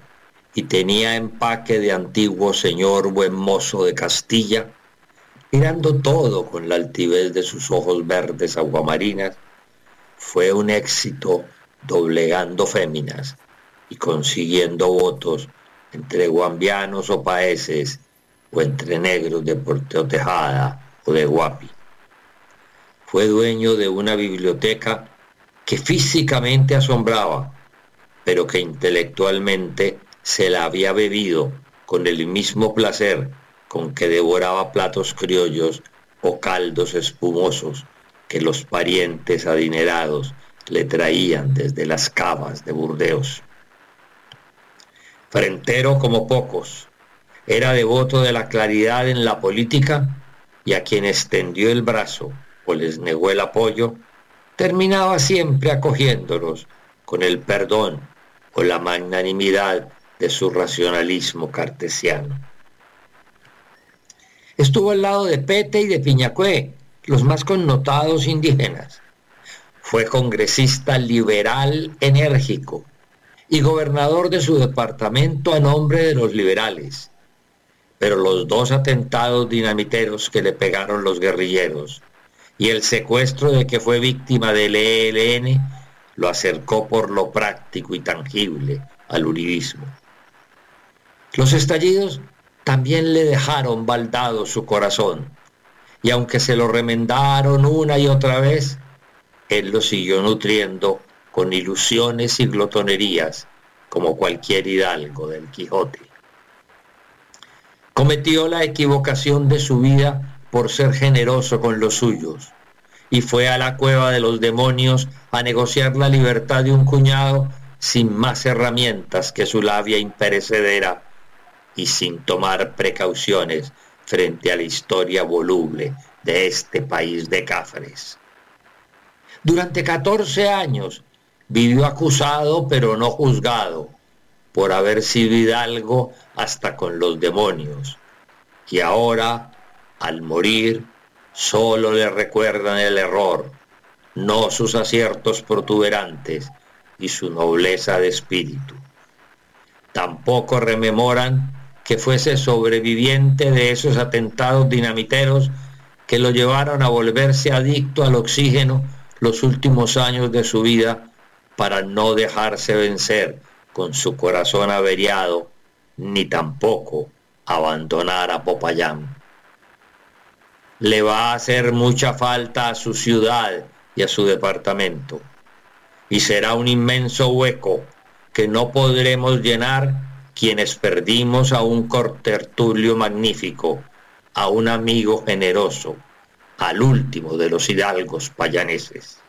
y tenía empaque de antiguo señor buen mozo de Castilla, mirando todo con la altivez de sus ojos verdes aguamarinas, fue un éxito doblegando féminas y consiguiendo votos entre guambianos o paeses o entre negros de Porteo Tejada o de Guapi. Fue dueño de una biblioteca que físicamente asombraba, pero que intelectualmente se la había bebido con el mismo placer con que devoraba platos criollos o caldos espumosos que los parientes adinerados le traían desde las cavas de Burdeos. Frentero como pocos, era devoto de la claridad en la política y a quien extendió el brazo o les negó el apoyo, terminaba siempre acogiéndolos con el perdón o la magnanimidad de su racionalismo cartesiano. Estuvo al lado de Pete y de Piñacué, los más connotados indígenas. Fue congresista liberal enérgico y gobernador de su departamento a nombre de los liberales. Pero los dos atentados dinamiteros que le pegaron los guerrilleros y el secuestro de que fue víctima del ELN lo acercó por lo práctico y tangible al uribismo. Los estallidos también le dejaron baldado su corazón y aunque se lo remendaron una y otra vez, él lo siguió nutriendo con ilusiones y glotonerías, como cualquier hidalgo del Quijote. Cometió la equivocación de su vida por ser generoso con los suyos, y fue a la cueva de los demonios a negociar la libertad de un cuñado sin más herramientas que su labia imperecedera y sin tomar precauciones frente a la historia voluble de este país de cafres. Durante 14 años vivió acusado pero no juzgado por haber sido hidalgo hasta con los demonios. Y ahora, al morir, solo le recuerdan el error, no sus aciertos protuberantes y su nobleza de espíritu. Tampoco rememoran que fuese sobreviviente de esos atentados dinamiteros que lo llevaron a volverse adicto al oxígeno los últimos años de su vida para no dejarse vencer con su corazón averiado, ni tampoco abandonar a Popayán. Le va a hacer mucha falta a su ciudad y a su departamento, y será un inmenso hueco que no podremos llenar quienes perdimos a un cortertulio magnífico, a un amigo generoso, al último de los hidalgos payaneses.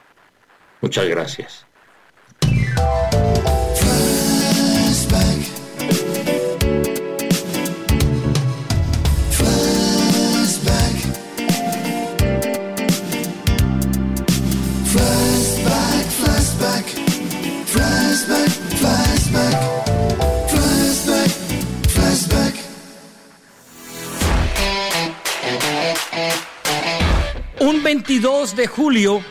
Muchas gracias. 22 de julio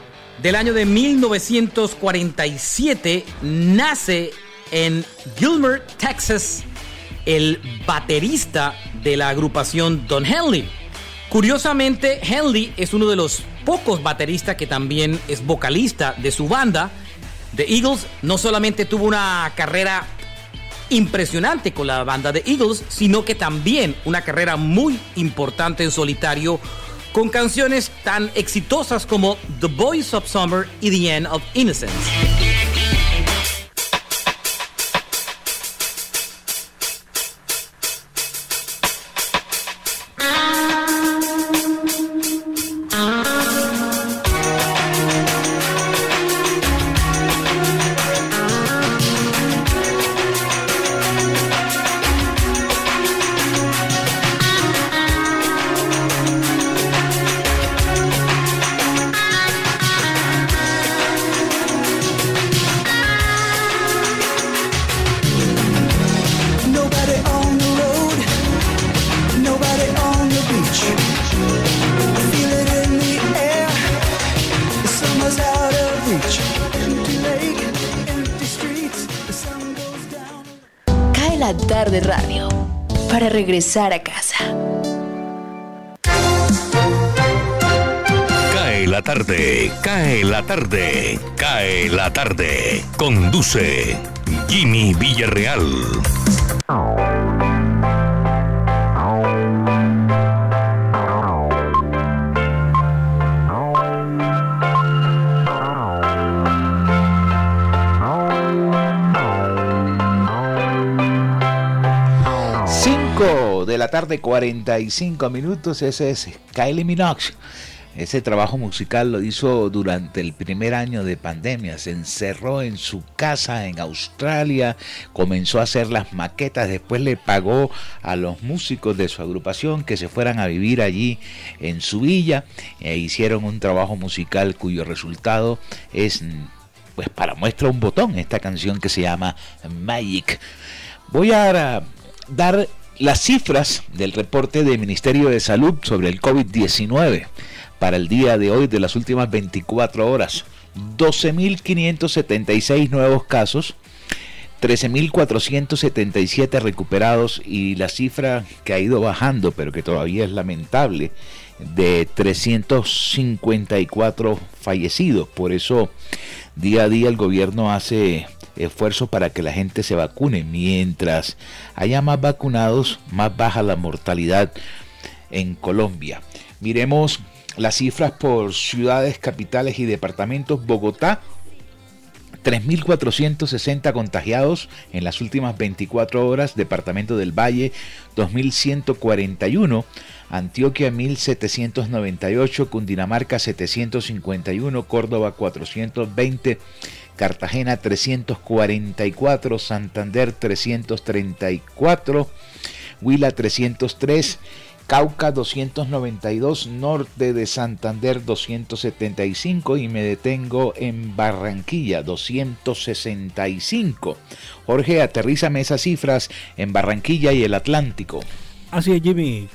del año de 1947 nace en Gilmer, Texas, el baterista de la agrupación Don Henley. Curiosamente, Henley es uno de los pocos bateristas que también es vocalista de su banda. The Eagles no solamente tuvo una carrera impresionante con la banda de Eagles, sino que también una carrera muy importante en solitario con canciones tan exitosas como The Voice of Summer y The End of Innocence. La tarde radio. Para regresar a casa. Cae la tarde, cae la tarde, cae la tarde. Conduce Jimmy Villarreal. Tarde, 45 minutos. Ese es Kylie Minogue. Ese trabajo musical lo hizo durante el primer año de pandemia. Se encerró en su casa en Australia, comenzó a hacer las maquetas, después le pagó a los músicos de su agrupación que se fueran a vivir allí en su villa e hicieron un trabajo musical cuyo resultado es, pues para muestra un botón, esta canción que se llama Magic. Voy a dar las cifras del reporte del Ministerio de Salud sobre el COVID-19 para el día de hoy de las últimas 24 horas. 12.576 nuevos casos, 13.477 recuperados y la cifra que ha ido bajando, pero que todavía es lamentable, de 354 fallecidos. Por eso día a día el gobierno hace esfuerzos para que la gente se vacune. Mientras haya más vacunados, más baja la mortalidad en Colombia. Miremos las cifras por ciudades, capitales y departamentos. Bogotá, 3.460 contagiados en las últimas 24 horas. Departamento del Valle, 2.141. Antioquia 1798, Cundinamarca 751, Córdoba 420, Cartagena 344, Santander 334, Huila 303, Cauca 292, norte de Santander 275 y me detengo en Barranquilla 265. Jorge, aterrízame esas cifras en Barranquilla y el Atlántico. Así es, Jimmy.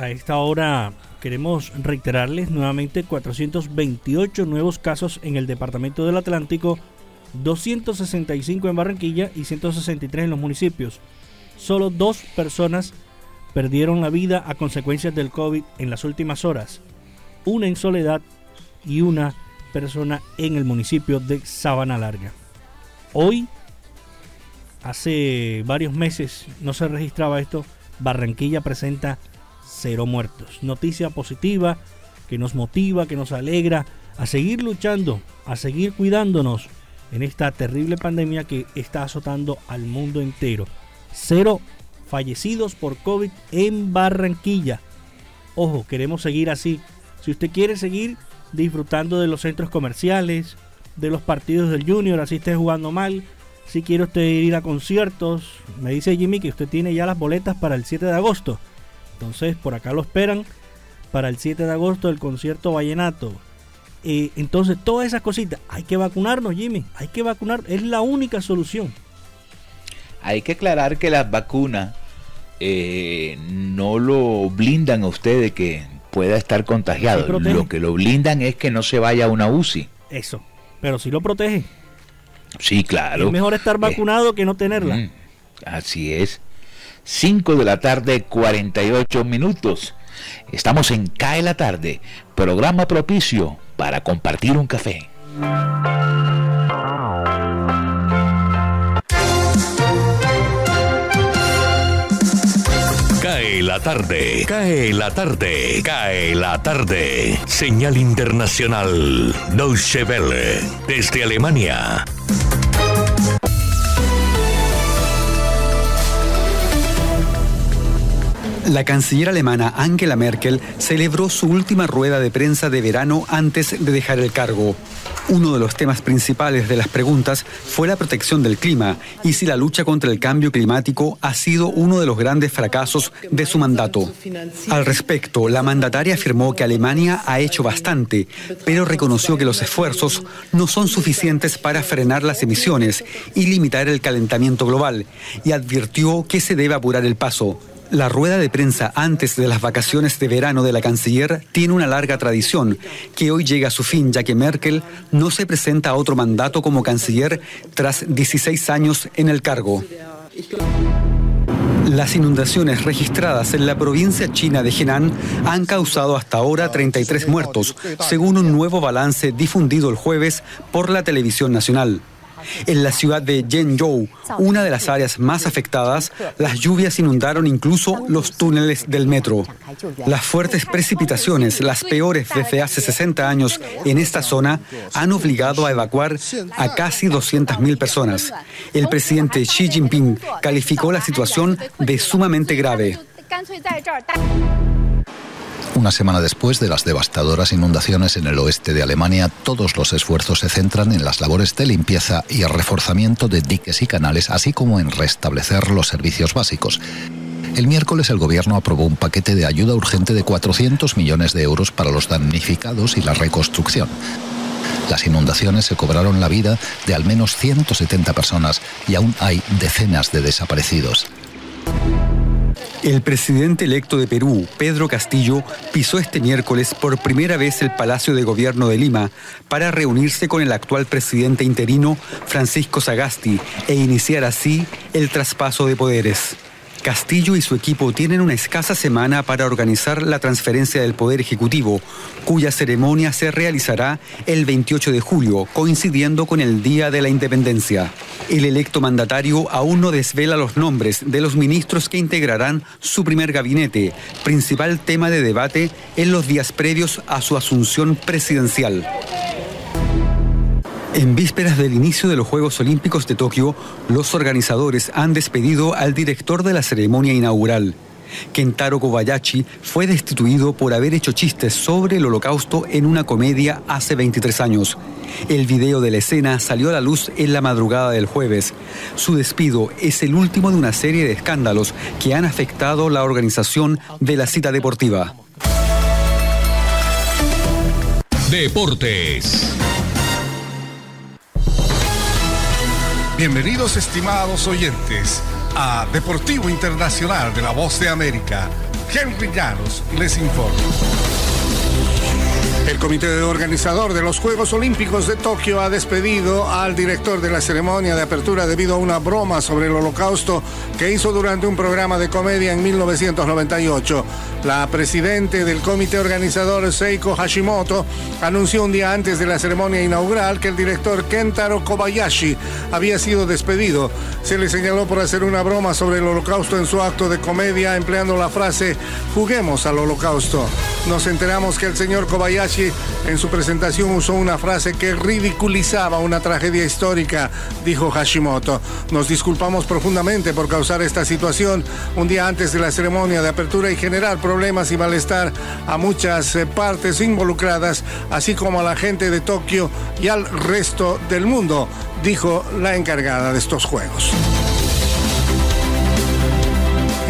A esta hora queremos reiterarles nuevamente 428 nuevos casos en el departamento del Atlántico, 265 en Barranquilla y 163 en los municipios. Solo dos personas perdieron la vida a consecuencias del COVID en las últimas horas, una en Soledad y una persona en el municipio de Sabana Larga. Hoy, hace varios meses, no se registraba esto, Barranquilla presenta cero muertos. Noticia positiva que nos motiva, que nos alegra a seguir luchando, a seguir cuidándonos en esta terrible pandemia que está azotando al mundo entero. Cero fallecidos por COVID en Barranquilla. Ojo, queremos seguir así. Si usted quiere seguir disfrutando de los centros comerciales, de los partidos del Junior, así esté jugando mal, si quiere usted ir a conciertos, me dice Jimmy que usted tiene ya las boletas para el 7 de agosto. Entonces, por acá lo esperan para el 7 de agosto el concierto Vallenato. Eh, entonces, todas esas cositas, hay que vacunarnos, Jimmy, hay que vacunar, es la única solución. Hay que aclarar que las vacunas eh, no lo blindan a usted de que pueda estar contagiado. Sí, lo que lo blindan es que no se vaya a una UCI. Eso, pero sí lo protege. Sí, claro. Es mejor estar Eh, vacunado que no tenerla. mm, así es. 5 de la tarde, 48 minutos. Estamos en CAE la tarde, programa propicio para compartir un café. Cae la tarde, cae la tarde, cae la tarde. Señal internacional, Deutsche Welle, desde Alemania. La canciller alemana Angela Merkel celebró su última rueda de prensa de verano antes de dejar el cargo. Uno de los temas principales de las preguntas fue la protección del clima y si la lucha contra el cambio climático ha sido uno de los grandes fracasos de su mandato. Al respecto, la mandataria afirmó que Alemania ha hecho bastante, pero reconoció que los esfuerzos no son suficientes para frenar las emisiones y limitar el calentamiento global, y advirtió que se debe apurar el paso. La rueda de prensa antes de las vacaciones de verano de la canciller tiene una larga tradición que hoy llega a su fin ya que Merkel no se presenta a otro mandato como canciller tras 16 años en el cargo. Las inundaciones registradas en la provincia china de Henan han causado hasta ahora 33 muertos, según un nuevo balance difundido el jueves por la televisión nacional. En la ciudad de Zhengzhou, una de las áreas más afectadas, las lluvias inundaron incluso los túneles del metro. Las fuertes precipitaciones, las peores desde hace 60 años en esta zona, han obligado a evacuar a casi 200.000 personas. El presidente Xi Jinping calificó la situación de sumamente grave. Una semana después de las devastadoras inundaciones en el oeste de Alemania, todos los esfuerzos se centran en las labores de limpieza y el reforzamiento de diques y canales, así como en restablecer los servicios básicos. El miércoles el gobierno aprobó un paquete de ayuda urgente de 400 millones de euros para los damnificados y la reconstrucción. Las inundaciones se cobraron la vida de al menos 170 personas y aún hay decenas de desaparecidos. El presidente electo de Perú, Pedro Castillo, pisó este miércoles por primera vez el Palacio de Gobierno de Lima para reunirse con el actual presidente interino, Francisco Sagasti, e iniciar así el traspaso de poderes. Castillo y su equipo tienen una escasa semana para organizar la transferencia del Poder Ejecutivo, cuya ceremonia se realizará el 28 de julio, coincidiendo con el Día de la Independencia. El electo mandatario aún no desvela los nombres de los ministros que integrarán su primer gabinete, principal tema de debate en los días previos a su asunción presidencial. En vísperas del inicio de los Juegos Olímpicos de Tokio, los organizadores han despedido al director de la ceremonia inaugural. Kentaro Kobayashi fue destituido por haber hecho chistes sobre el holocausto en una comedia hace 23 años. El video de la escena salió a la luz en la madrugada del jueves. Su despido es el último de una serie de escándalos que han afectado la organización de la cita deportiva. Deportes. Bienvenidos estimados oyentes a Deportivo Internacional de la Voz de América. Henry Llanos les informa. El comité organizador de los Juegos Olímpicos de Tokio ha despedido al director de la ceremonia de apertura debido a una broma sobre el holocausto que hizo durante un programa de comedia en 1998. La presidente del comité organizador, Seiko Hashimoto, anunció un día antes de la ceremonia inaugural que el director Kentaro Kobayashi había sido despedido. Se le señaló por hacer una broma sobre el holocausto en su acto de comedia empleando la frase juguemos al holocausto. Nos enteramos que el señor Kobayashi en su presentación usó una frase que ridiculizaba una tragedia histórica, dijo Hashimoto. Nos disculpamos profundamente por causar esta situación un día antes de la ceremonia de apertura y generar problemas y malestar a muchas eh, partes involucradas, así como a la gente de Tokio y al resto del mundo, dijo la encargada de estos Juegos.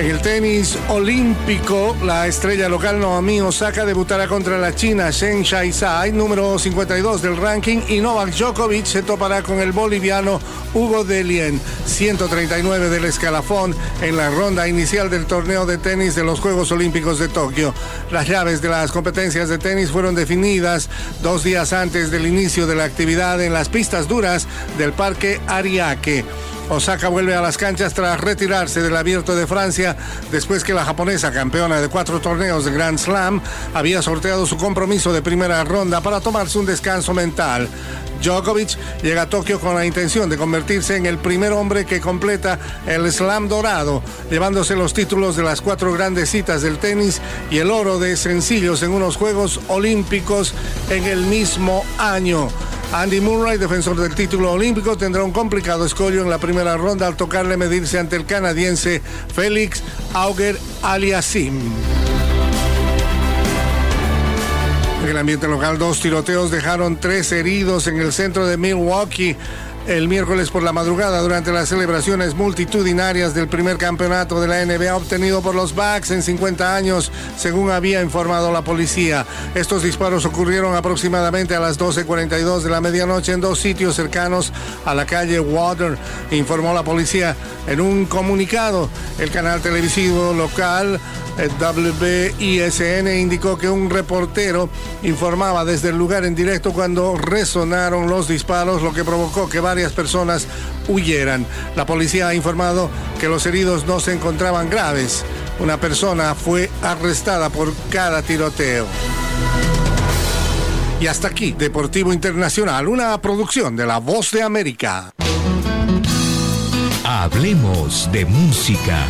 En el tenis olímpico, la estrella local Naomi Osaka debutará contra la china Shen Shaizai, número 52 del ranking, y Novak Djokovic se topará con el boliviano Hugo Delien, 139 del escalafón, en la ronda inicial del torneo de tenis de los Juegos Olímpicos de Tokio. Las llaves de las competencias de tenis fueron definidas dos días antes del inicio de la actividad en las pistas duras del Parque Ariake. Osaka vuelve a las canchas tras retirarse del abierto de Francia después que la japonesa, campeona de cuatro torneos de Grand Slam, había sorteado su compromiso de primera ronda para tomarse un descanso mental. Djokovic llega a Tokio con la intención de convertirse en el primer hombre que completa el slam dorado, llevándose los títulos de las cuatro grandes citas del tenis y el oro de sencillos en unos Juegos Olímpicos en el mismo año. Andy Murray, defensor del título olímpico, tendrá un complicado escollo en la primera ronda al tocarle medirse ante el canadiense Félix Auger Aliasim. En el ambiente local, dos tiroteos dejaron tres heridos en el centro de Milwaukee el miércoles por la madrugada durante las celebraciones multitudinarias del primer campeonato de la NBA obtenido por los Bucks en 50 años, según había informado la policía. Estos disparos ocurrieron aproximadamente a las 12.42 de la medianoche en dos sitios cercanos a la calle Water, informó la policía en un comunicado. El canal televisivo local WISN indicó que un reportero informaba desde el lugar en directo cuando resonaron los disparos, lo que provocó que varios varias personas huyeran. La policía ha informado que los heridos no se encontraban graves. Una persona fue arrestada por cada tiroteo. Y hasta aquí, Deportivo Internacional, una producción de La Voz de América. Hablemos de música.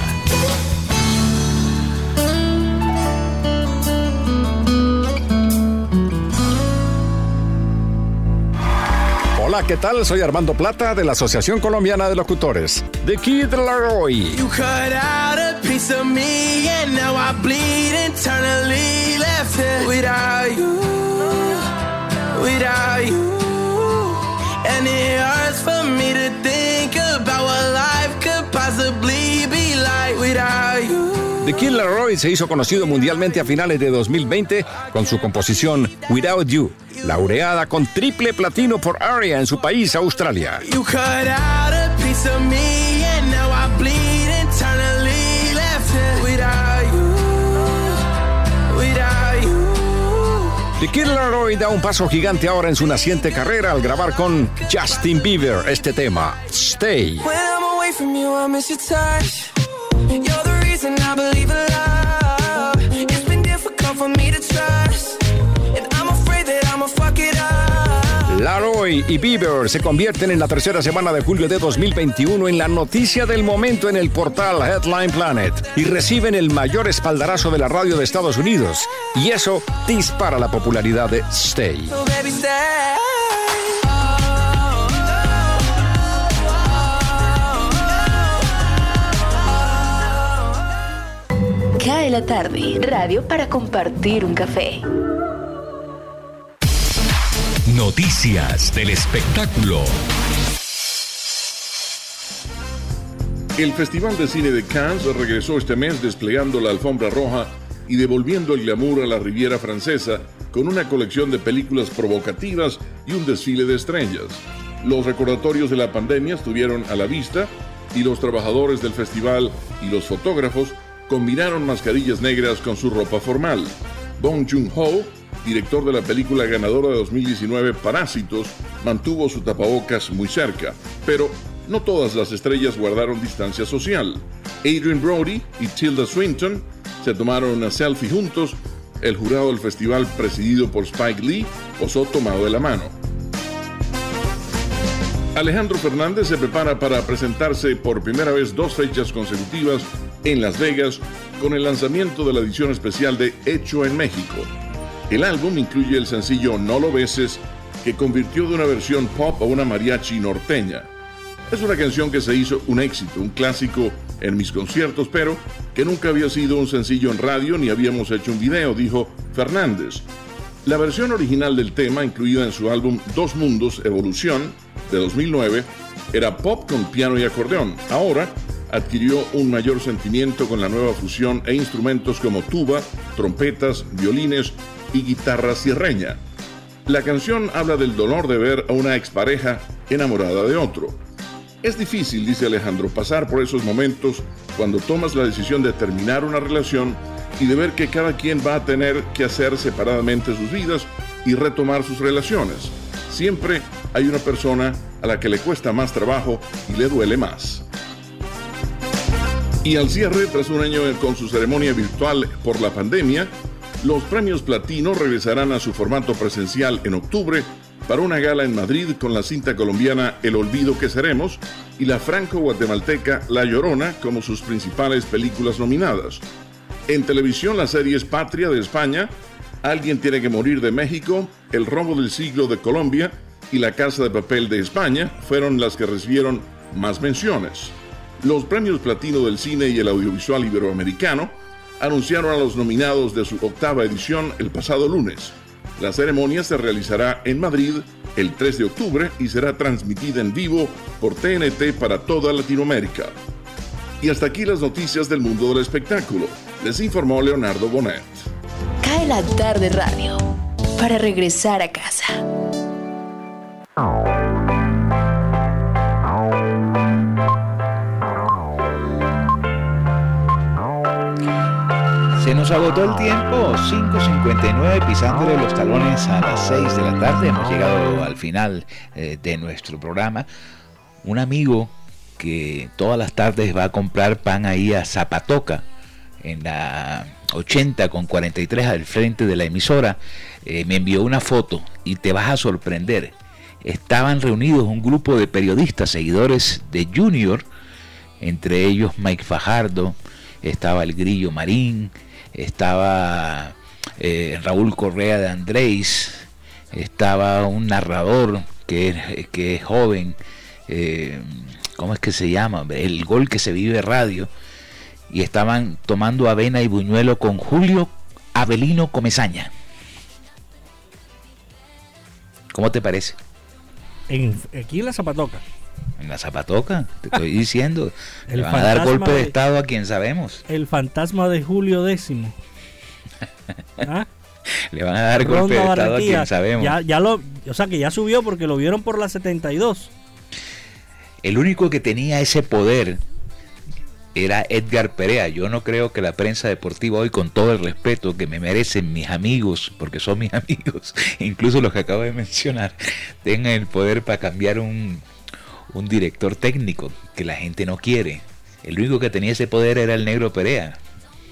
Hola, ¿qué tal? Soy Armando Plata de la Asociación Colombiana de Locutores. The Kid Laroi. You cut out a piece of me and now I bleed internally left it without you, without you. And it hurts for me to think about what life could possibly be like without you. The Kid Laroi se hizo conocido mundialmente a finales de 2020 con su composición Without You, laureada con triple platino por ARIA en su país, Australia. The Kid Laroi da un paso gigante ahora en su naciente carrera al grabar con Justin Bieber este tema, Stay. I believe in love. It's been difficult for me to trust. And I'm afraid that I'ma fuck it up. Laroi y Bieber se convierten en la tercera semana de julio de 2021 en la noticia del momento en el portal Headline Planet y reciben el mayor espaldarazo de la radio de Estados Unidos. Y eso dispara la popularidad de Stay. So baby, stay. Cae la tarde, radio para compartir un café. Noticias del espectáculo. El Festival de Cine de Cannes regresó este mes desplegando la alfombra roja y devolviendo el glamour a la Riviera Francesa con una colección de películas provocativas y un desfile de estrellas. Los recordatorios de la pandemia estuvieron a la vista y los trabajadores del festival y los fotógrafos combinaron mascarillas negras con su ropa formal. Bong Joon-ho, director de la película ganadora de 2019 Parásitos, mantuvo su tapabocas muy cerca, pero no todas las estrellas guardaron distancia social. Adrian Brody y Tilda Swinton se tomaron una selfie juntos. El jurado del festival, presidido por Spike Lee, posó tomado de la mano. Alejandro Fernández se prepara para presentarse por primera vez dos fechas consecutivas en Las Vegas con el lanzamiento de la edición especial de Hecho en México. El álbum incluye el sencillo No lo beses, que convirtió de una versión pop a una mariachi norteña. Es una canción que se hizo un éxito, un clásico en mis conciertos, pero que nunca había sido un sencillo en radio ni habíamos hecho un video, dijo Fernández. La versión original del tema, incluida en su álbum Dos Mundos Evolución de 2009, era pop con piano y acordeón. Ahora adquirió un mayor sentimiento con la nueva fusión e instrumentos como tuba, trompetas, violines y guitarra sierreña. La canción habla del dolor de ver a una expareja enamorada de otro. Es difícil, dice Alejandro, pasar por esos momentos cuando tomas la decisión de terminar una relación y de ver que cada quien va a tener que hacer separadamente sus vidas y retomar sus relaciones. Siempre hay una persona a la que le cuesta más trabajo y le duele más. Y al cierre, tras un año con su ceremonia virtual por la pandemia, los premios Platino regresarán a su formato presencial en octubre para una gala en Madrid con la cinta colombiana El Olvido que Seremos y la franco-guatemalteca La Llorona como sus principales películas nominadas. En televisión, las series Patria de España, Alguien tiene que morir de México, El robo del siglo de Colombia y La Casa de Papel de España fueron las que recibieron más menciones. Los premios platino del cine y el audiovisual iberoamericano anunciaron a los nominados de su octava edición el pasado lunes. La ceremonia se realizará en Madrid el 3 de octubre y será transmitida en vivo por TNT para toda Latinoamérica. Y hasta aquí las noticias del mundo del espectáculo. Les informó Leonardo Bonet. Cae la tarde radio para regresar a casa. Nos agotó el tiempo, 5.59 pisándole los talones a las 6 de la tarde. Hemos llegado al final eh, de nuestro programa. un amigo que todas las tardes va a comprar pan ahí a Zapatoca, en la 80 con 43 al frente de la emisora, eh, me envió una foto y te vas a sorprender. Estaban reunidos un grupo de periodistas, seguidores de Junior, entre ellos Mike Fajardo, estaba el Grillo Marín, estaba eh, Raúl Correa de Andrés, estaba un narrador que, que es joven, eh, ¿cómo es que se llama? El gol que se vive radio, y estaban tomando avena y buñuelo con Julio Avelino Comezaña. ¿Cómo te parece? En, aquí en la Zapatoca. En la zapatoca, te estoy diciendo. El Le van a dar golpe de de- estado a quien sabemos. El fantasma de Julio X. ¿Ah? Le van a dar golpe de estado a quien sabemos. Ya, ya lo, o sea que ya subió porque lo vieron por la 72. El único que tenía ese poder era Edgar Perea. Yo no creo que la prensa deportiva hoy, con todo el respeto que me merecen mis amigos, porque son mis amigos, incluso los que acabo de mencionar, tengan el poder para cambiar un, un director técnico que la gente no quiere. El único que tenía ese poder era el negro Perea.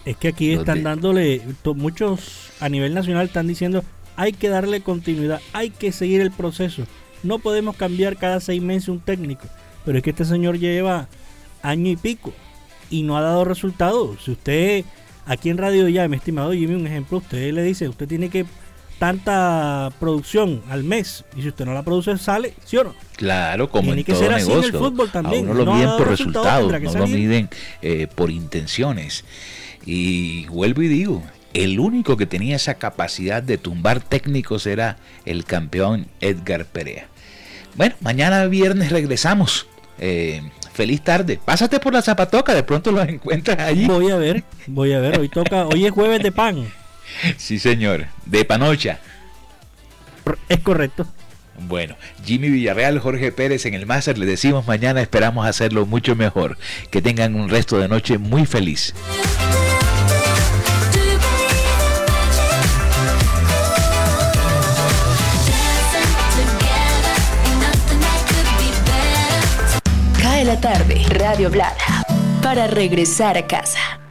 Es que aquí están dándole, muchos a nivel nacional están diciendo, hay que darle continuidad, hay que seguir el proceso. No podemos cambiar cada seis meses un técnico. Pero es que este señor lleva año y pico y no ha dado resultados. Si usted, aquí en Radio Ya, mi estimado Jimmy, un ejemplo, usted le dice, usted tiene que tanta producción al mes y si usted no la produce sale, ¿sí o no? Claro, como Tiene en que todo ser así en el fútbol también. A uno lo No miden por resultados, no lo miden eh, por intenciones. Y vuelvo y digo, el único que tenía esa capacidad de tumbar técnicos era el campeón Edgar Perea. Bueno, mañana viernes regresamos. Eh, feliz tarde. Pásate por la zapatoca, de pronto los encuentras allí. Voy a ver, voy a ver, hoy toca, hoy es jueves de pan. Sí, señor. De panocha. Es correcto. Bueno, Jimmy Villarreal, Jorge Pérez en el máster, le decimos mañana, esperamos hacerlo mucho mejor. Que tengan un resto de noche muy feliz. Tarde, Radio Blada, para regresar a casa.